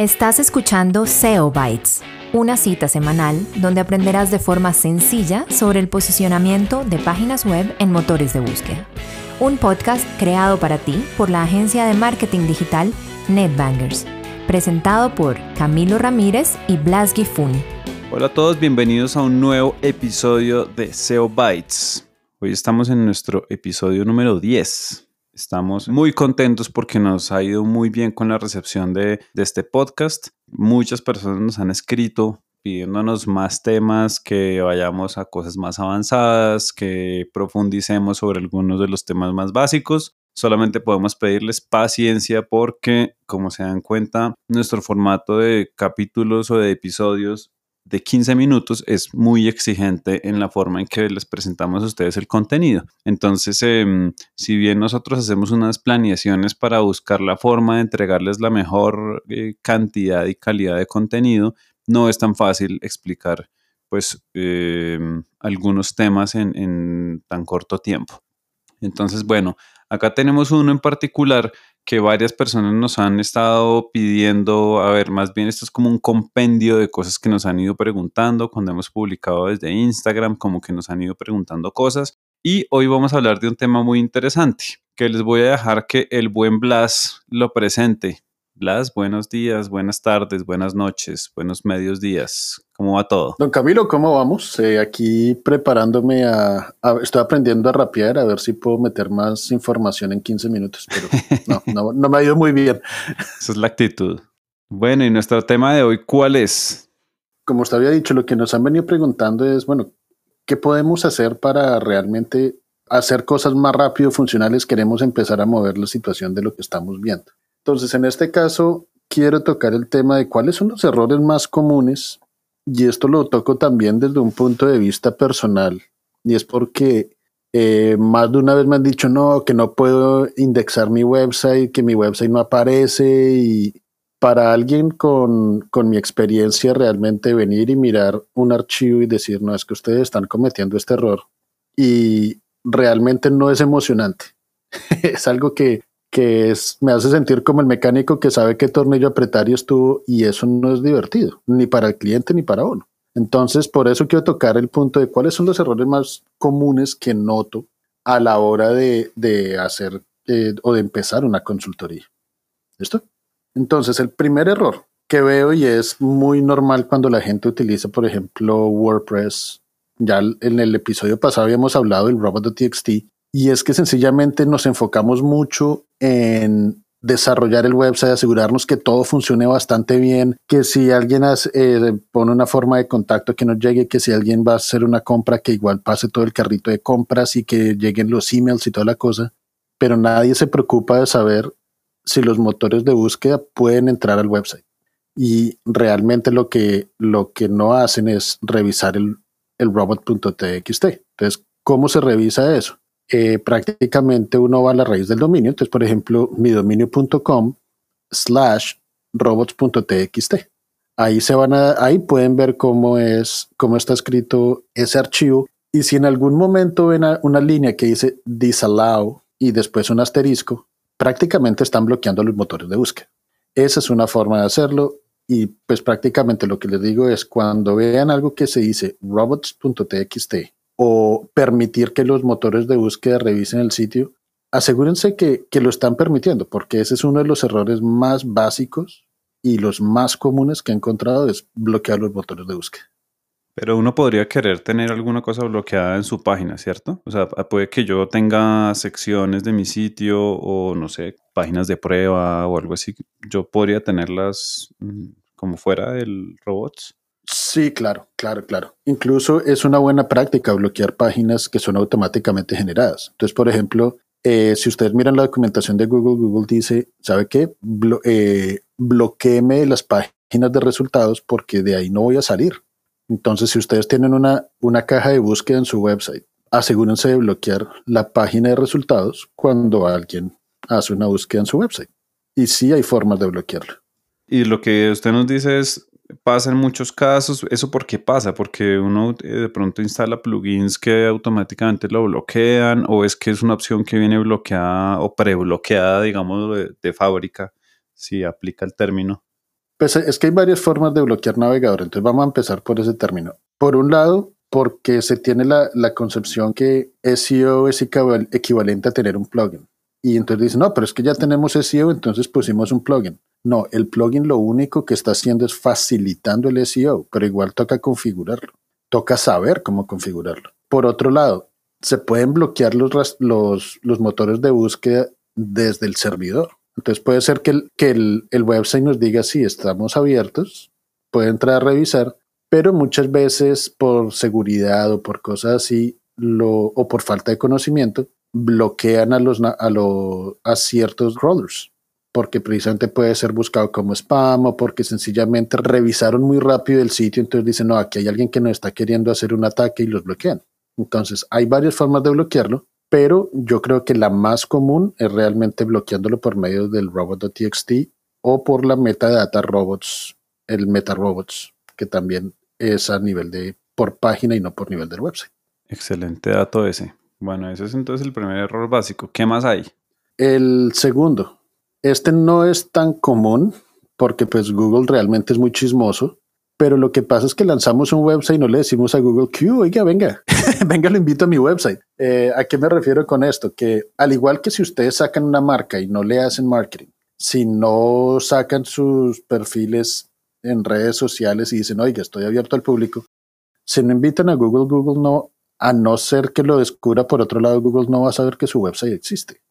Estás escuchando SEO Bytes, una cita semanal donde aprenderás de forma sencilla sobre el posicionamiento de páginas web en motores de búsqueda. Un podcast creado para ti por la agencia de marketing digital NetBangers, presentado por Camilo Ramírez y Blas Gifun. Hola a todos, bienvenidos a un nuevo episodio de SEO Bytes. Hoy estamos en nuestro episodio número 10. Estamos muy contentos porque nos ha ido muy bien con la recepción de, este podcast. Muchas personas nos han escrito pidiéndonos más temas, que vayamos a cosas más avanzadas, que profundicemos sobre algunos de los temas más básicos. Solamente podemos pedirles paciencia porque, como se dan cuenta, nuestro formato de capítulos o de episodios de 15 minutos es muy exigente en la forma en que les presentamos a ustedes el contenido. Entonces, em, si bien nosotros hacemos unas planeaciones para buscar la forma de entregarles la mejor eh, cantidad y calidad de contenido, no es tan fácil explicar pues em, algunos temas en, en tan corto tiempo. Entonces, bueno, acá tenemos uno en particular que varias personas nos han estado pidiendo, a ver, más bien esto es como un compendio de cosas que nos han ido preguntando cuando hemos publicado desde Instagram, como que nos han ido preguntando cosas. Y hoy vamos a hablar de un tema muy interesante, que les voy a dejar que el buen Blas lo presente. Blas, buenos días, buenas tardes, buenas noches, buenos medios días. ¿Cómo va todo? Don Camilo, ¿cómo vamos? Eh, aquí preparándome a, Estoy aprendiendo a rapear, a ver si puedo meter más información en 15 minutos, pero no, no, me ha ido muy bien. Esa es la actitud. Bueno, y nuestro tema de hoy, ¿cuál es? Como usted había dicho, lo que nos han venido preguntando es, bueno, ¿qué podemos hacer para realmente hacer cosas más rápido, funcionales? Queremos empezar a mover la situación de lo que estamos viendo. Entonces, en este caso, quiero tocar el tema de cuáles son los errores más comunes, y esto lo toco también desde un punto de vista personal, y es porque eh, más de una vez me han dicho, no, que no puedo indexar mi website, que mi website no aparece, y para alguien con, con mi experiencia realmente venir y mirar un archivo y decir, no, es que ustedes están cometiendo este error, y realmente no es emocionante. es algo que que es, me hace sentir como el mecánico que sabe qué tornillo apretar y estuvo, y eso no es divertido, ni para el cliente ni para uno. Entonces, por eso quiero tocar el punto de cuáles son los errores más comunes que noto a la hora de, de hacer eh, o de empezar una consultoría. ¿Listo? Entonces, el primer error que veo y es muy normal cuando la gente utiliza, por ejemplo, WordPress. Ya en el episodio pasado habíamos hablado del robot.txt y es que sencillamente nos enfocamos mucho en desarrollar el website, asegurarnos que todo funcione bastante bien, que si alguien eh, pone una forma de contacto que nos llegue, que si alguien va a hacer una compra, que igual pase todo el carrito de compras y que lleguen los emails y toda la cosa, pero nadie se preocupa de saber si los motores de búsqueda pueden entrar al website. Y realmente lo que, lo que no hacen es revisar el, el robot.txt. Entonces, ¿cómo se revisa eso? Eh, prácticamente uno va a la raíz del dominio. Entonces, por ejemplo, mi dominio.com slash robots.txt. Ahí se van a, ahí pueden ver cómo es, cómo está escrito ese archivo. Y si en algún momento ven una línea que dice disallow y después un asterisco, prácticamente están bloqueando los motores de búsqueda. Esa es una forma de hacerlo. Y pues prácticamente lo que les digo es cuando vean algo que se dice robots.txt o permitir que los motores de búsqueda revisen el sitio, asegúrense que, lo están permitiendo, porque ese es uno de los errores más básicos y los más comunes que he encontrado es bloquear los motores de búsqueda. Pero uno podría querer tener alguna cosa bloqueada en su página, ¿cierto? O sea, puede que yo tenga secciones de mi sitio o, no sé, páginas de prueba o algo así. Yo podría tenerlas mm, como fuera del robots. Sí, claro, claro, claro. Incluso es una buena práctica bloquear páginas que son automáticamente generadas. Entonces, por ejemplo, eh, si ustedes miran la documentación de Google, Google dice, ¿sabe qué? Eh, bloqueeme las páginas de resultados porque de ahí no voy a salir. Entonces, si ustedes tienen una, una caja de búsqueda en su website, asegúrense de bloquear la página de resultados cuando alguien hace una búsqueda en su website. Y sí hay formas de bloquearlo. Y lo que usted nos dice es, pasa en muchos casos. ¿Eso por qué pasa? Porque uno eh, de pronto instala plugins que automáticamente lo bloquean o es que es una opción que viene bloqueada o prebloqueada, digamos, de, fábrica, si aplica el término. Pues es que hay varias formas de bloquear navegador, entonces vamos a empezar por ese término. Por un lado, porque se tiene la, la concepción que SEO es equivalente a tener un plugin. Y entonces dicen, no, pero es que ya tenemos SEO, entonces pusimos un plugin. No, el plugin lo único que está haciendo es facilitando el SEO, pero igual toca configurarlo. Toca saber cómo configurarlo. Por otro lado, se pueden bloquear los, los, los motores de búsqueda desde el servidor. Entonces puede ser que, el, que el, el website nos diga si estamos abiertos, puede entrar a revisar, pero muchas veces por seguridad o por cosas así, lo, o por falta de conocimiento, bloquean a, los, a, los, a ciertos crawlers, porque precisamente puede ser buscado como spam o porque sencillamente revisaron muy rápido el sitio, entonces dicen, no, aquí hay alguien que nos está queriendo hacer un ataque y los bloquean. Entonces, hay varias formas de bloquearlo, pero yo creo que la más común es realmente bloqueándolo por medio del robot.txt o por la metadata robots, el meta robots, que también es a nivel de por página y no por nivel del website. Excelente dato ese. Bueno, ese es entonces el primer error básico. ¿Qué más hay? El segundo, este no es tan común porque pues Google realmente es muy chismoso, pero lo que pasa es que lanzamos un website y no le decimos a Google que, oiga, venga, venga, lo invito a mi website. Eh, ¿A qué me refiero con esto? Que al igual que si ustedes sacan una marca y no le hacen marketing, si no sacan sus perfiles en redes sociales y dicen, oiga, estoy abierto al público, si no invitan a Google, Google no a no ser que lo descubra por otro lado, Google no va a saber que su website existe.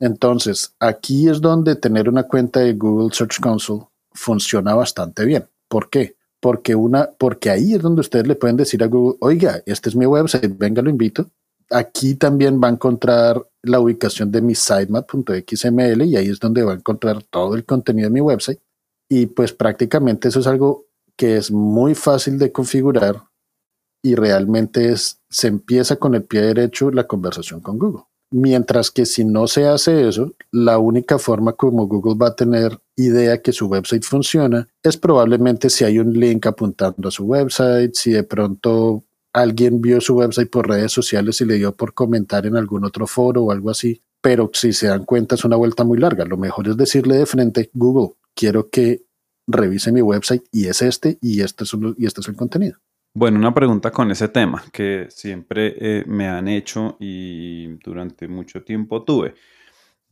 Entonces, aquí es donde tener una cuenta de Google Search Console funciona bastante bien. ¿Por qué? Porque, una, porque ahí es donde ustedes le pueden decir a Google, oiga, este es mi website, venga, lo invito. Aquí también va a encontrar la ubicación de mi sitemap.xml y ahí es donde va a encontrar todo el contenido de mi website. Y pues prácticamente eso es algo que es muy fácil de configurar y realmente es, se empieza con el pie derecho la conversación con Google. Mientras que si no se hace eso, la única forma como Google va a tener idea que su website funciona es probablemente si hay un link apuntando a su website, si de pronto alguien vio su website por redes sociales y le dio por comentar en algún otro foro o algo así. Pero si se dan cuenta es una vuelta muy larga. Lo mejor es decirle de frente, Google, quiero que revise mi website y es este y este es, y este es el contenido. Bueno, una pregunta con ese tema que siempre eh, me han hecho y durante mucho tiempo tuve.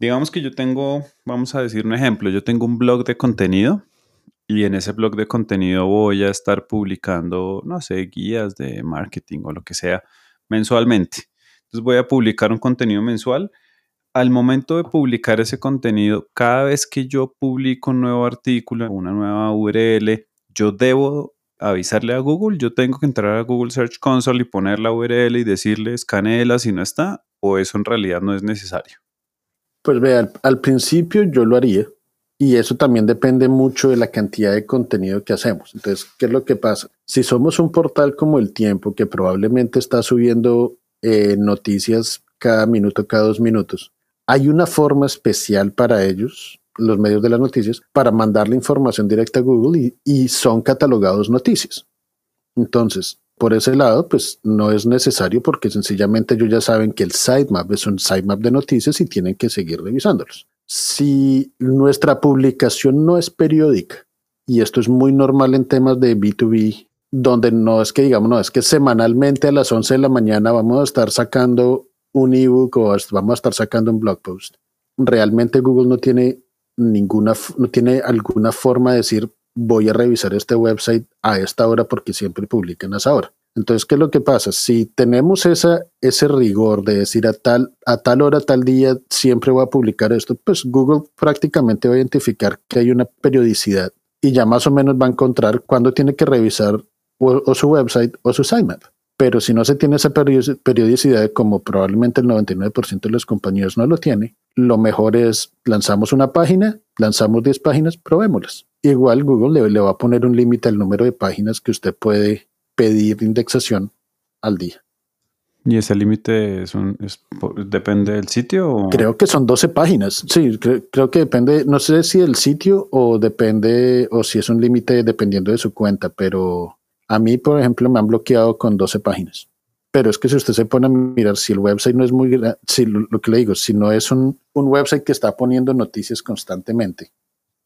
Digamos que yo tengo, vamos a decir un ejemplo, yo tengo un blog de contenido y en ese blog de contenido voy a estar publicando, no sé, guías de marketing o lo que sea mensualmente. Entonces voy a publicar un contenido mensual. Al momento de publicar ese contenido, cada vez que yo publico un nuevo artículo, una nueva URL, yo debo avisarle a Google, yo tengo que entrar a Google Search Console y poner la URL y decirle escanela si no está, o eso en realidad no es necesario. Pues vea, al, principio yo lo haría y eso también depende mucho de la cantidad de contenido que hacemos. Entonces, ¿qué es lo que pasa? Si somos un portal como El Tiempo, que probablemente está subiendo eh, noticias cada minuto, cada dos minutos, hay una forma especial para ellos los medios de las noticias para mandar la información directa a Google y, son catalogados noticias. Entonces, por ese lado, pues no es necesario porque sencillamente ellos ya saben que el sitemap es un sitemap de noticias y tienen que seguir revisándolos. Si nuestra publicación no es periódica, y esto es muy normal en temas de B2B, donde no es que digamos, no, es que semanalmente a las 11 de la mañana vamos a estar sacando un ebook o vamos a estar sacando un blog post. Realmente Google no tiene ninguna, no tiene alguna forma de decir voy a revisar este website a esta hora porque siempre publican a esa hora. Entonces, ¿qué es lo que pasa? Si tenemos esa, ese rigor de decir a tal, a tal hora, tal día, siempre voy a publicar esto, pues Google prácticamente va a identificar que hay una periodicidad y ya más o menos va a encontrar cuándo tiene que revisar o, su website o su sitemap. Pero si no se tiene esa periodicidad, como probablemente el 99% de las compañías no lo tiene, lo mejor es lanzamos una página, lanzamos 10 páginas, probémoslas. Igual Google le, va a poner un límite al número de páginas que usted puede pedir indexación al día. ¿Y ese límite es depende del sitio? Creo que son 12 páginas. Sí, creo que depende, no sé si del sitio o depende, o si es un límite dependiendo de su cuenta, pero a mí, por ejemplo, me han bloqueado con 12 páginas. Pero es que si usted se pone a mirar, si el website no es muy si lo, que le digo, si no es un, website que está poniendo noticias constantemente,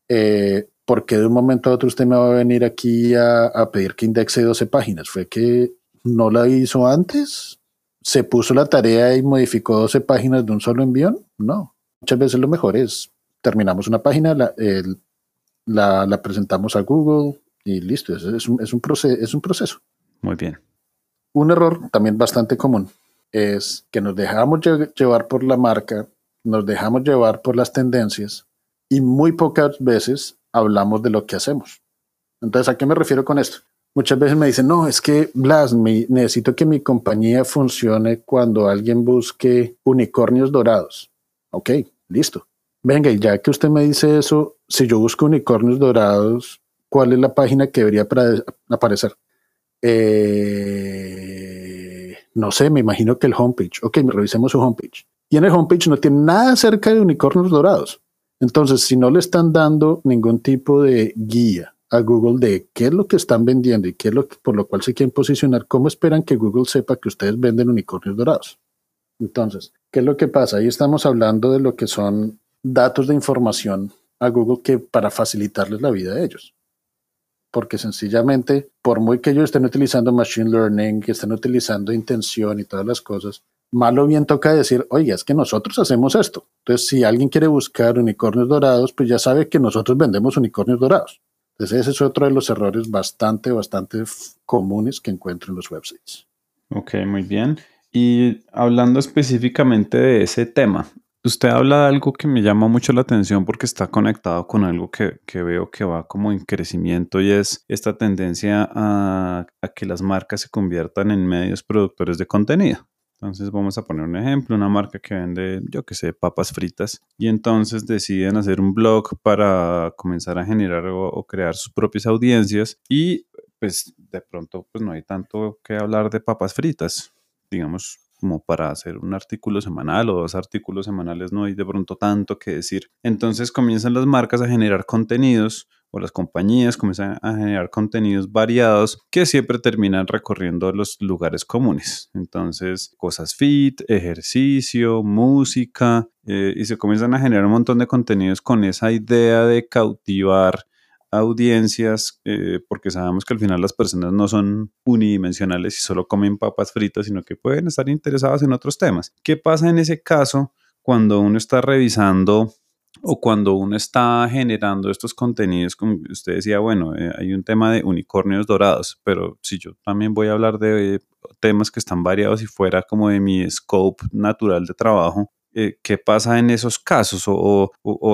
eh, porque de un momento a otro usted me va a venir aquí a, a pedir que indexe 12 páginas? ¿Fue que no la hizo antes? ¿Se puso la tarea y modificó 12 páginas de un solo envión? No. Muchas veces lo mejor es, terminamos una página, la, la presentamos a Google y listo. Es, es, un, es, un proceso, es un proceso. Muy bien. Un error también bastante común es que nos dejamos llevar por la marca, nos dejamos llevar por las tendencias y muy pocas veces hablamos de lo que hacemos. Entonces, ¿a qué me refiero con esto? Muchas veces me dicen, no, es que Blas, me, necesito que mi compañía funcione cuando alguien busque unicornios dorados. Ok, listo. Venga, y ya que usted me dice eso, si yo busco unicornios dorados, ¿cuál es la página que debería aparecer? Eh, no sé, me imagino que el homepage. Ok, revisemos su homepage. Y en el homepage no tiene nada acerca de unicornios dorados. Entonces, si no le están dando ningún tipo de guía a Google de qué es lo que están vendiendo y qué es lo por lo cual se quieren posicionar, ¿cómo esperan que Google sepa que ustedes venden unicornios dorados? Entonces, ¿qué es lo que pasa? Ahí estamos hablando de lo que son datos de información a Google que para facilitarles la vida a ellos. Porque sencillamente, por muy que ellos estén utilizando machine learning, que estén utilizando intención y todas las cosas, malo bien toca decir, oye, es que nosotros hacemos esto. Entonces, si alguien quiere buscar unicornios dorados, pues ya sabe que nosotros vendemos unicornios dorados. Entonces, ese es otro de los errores bastante, bastante comunes que encuentro en los websites. Ok, muy bien. Y hablando específicamente de ese tema, usted habla de algo que me llama mucho la atención porque está conectado con algo que, que veo que va como en crecimiento y es esta tendencia a, a que las marcas se conviertan en medios productores de contenido. Entonces vamos a poner un ejemplo, una marca que vende, yo que sé, papas fritas y entonces deciden hacer un blog para comenzar a generar o, crear sus propias audiencias y pues de pronto pues no hay tanto que hablar de papas fritas, digamos como para hacer un artículo semanal o dos artículos semanales no hay de pronto tanto que decir. Entonces comienzan las marcas a generar contenidos o las compañías comienzan a generar contenidos variados que siempre terminan recorriendo los lugares comunes. Entonces, cosas fit, ejercicio, música, eh, y se comienzan a generar un montón de contenidos con esa idea de cautivar audiencias, eh, porque sabemos que al final las personas no son unidimensionales y solo comen papas fritas, sino que pueden estar interesadas en otros temas. ¿Qué pasa en ese caso cuando uno está revisando o cuando uno está generando estos contenidos, como usted decía, bueno, eh, hay un tema de unicornios dorados, pero si yo también voy a hablar de temas que están variados y fuera como de mi scope natural de trabajo, eh, ¿qué pasa en esos casos? O,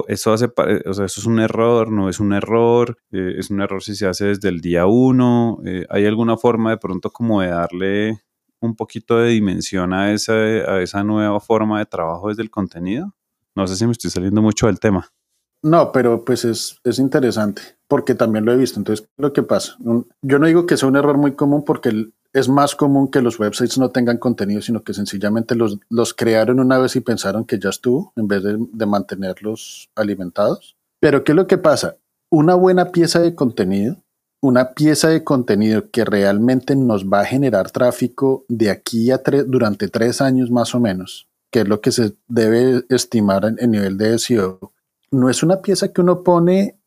eso hace, o sea, eso es un error, no es un error, eh, es un error si se hace desde el día uno, ¿hay alguna forma de pronto como de darle un poquito de dimensión a esa, a esa nueva forma de trabajo desde el contenido? No sé si me estoy saliendo mucho del tema. No, pero pues es, es interesante, porque también lo he visto. Entonces, lo que pasa, yo no digo que sea un error muy común porque es más común que los websites no tengan contenido, sino que sencillamente los, los crearon una vez y pensaron que ya estuvo, en vez de, de mantenerlos alimentados. Pero ¿qué es lo que pasa? Una buena pieza de contenido, una pieza de contenido que realmente nos va a generar tráfico de aquí a tres, durante tres años más o menos, que es lo que se debe estimar en el nivel de SEO, no es una pieza que uno pone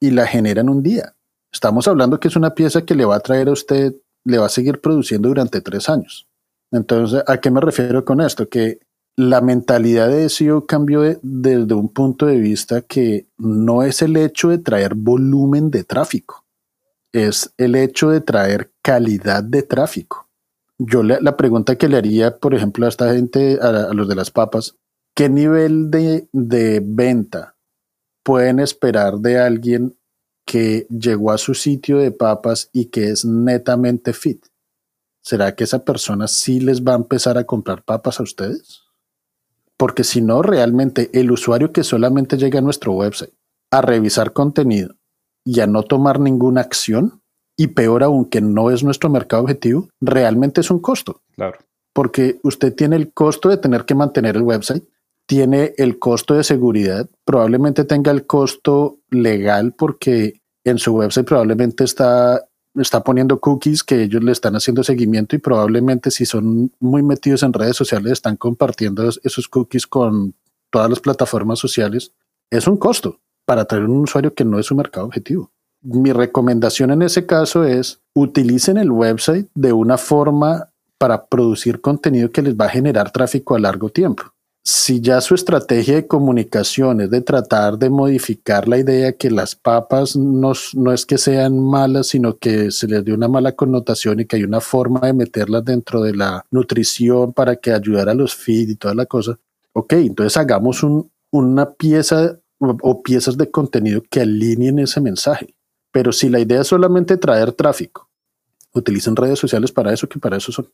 y la genera en un día. Estamos hablando que es una pieza que le va a traer a usted, le va a seguir produciendo durante tres años. Entonces, ¿a qué me refiero con esto? Que la mentalidad de SEO cambió desde un punto de vista que no es el hecho de traer volumen de tráfico, es el hecho de traer calidad de tráfico yo la pregunta que le haría, por ejemplo, a esta gente, a, los de las papas, ¿qué nivel de, de, venta pueden esperar de alguien que llegó a su sitio de papas y que es netamente fit? ¿Será que esa persona sí les va a empezar a comprar papas a ustedes? Porque si no, realmente el usuario que solamente llega a nuestro website a revisar contenido y a no tomar ninguna acción, y peor aún que no es nuestro mercado objetivo, realmente es un costo. Claro. Porque usted tiene el costo de tener que mantener el website, tiene el costo de seguridad, probablemente tenga el costo legal porque en su website probablemente está, está poniendo cookies que ellos le están haciendo seguimiento y probablemente si son muy metidos en redes sociales están compartiendo esos cookies con todas las plataformas sociales. Es un costo. para atraer un usuario que no es su mercado objetivo. Mi recomendación en ese caso es utilicen el website de una forma para producir contenido que les va a generar tráfico a largo tiempo. Si ya su estrategia de comunicación es de tratar de modificar la idea que las papas no, no es que sean malas, sino que se les dé una mala connotación y que hay una forma de meterlas dentro de la nutrición para que ayudara a los feed y toda la cosa, ok, entonces hagamos una pieza o piezas de contenido que alineen ese mensaje. Pero si la idea es solamente traer tráfico, utilicen redes sociales para eso, que para eso son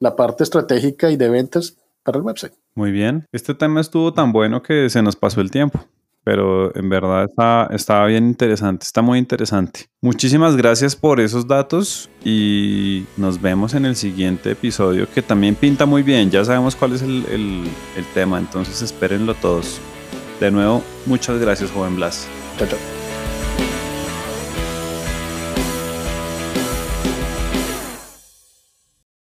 la parte estratégica y de ventas para el website. Muy bien. Este tema estuvo tan bueno que se nos pasó el tiempo, pero en verdad está, estaba bien interesante, está muy interesante. Muchísimas gracias por esos datos y nos vemos en el siguiente episodio que también pinta muy bien. Ya sabemos cuál es el, el tema, entonces espérenlo todos. De nuevo, muchas gracias, joven Blas. Chao, chao.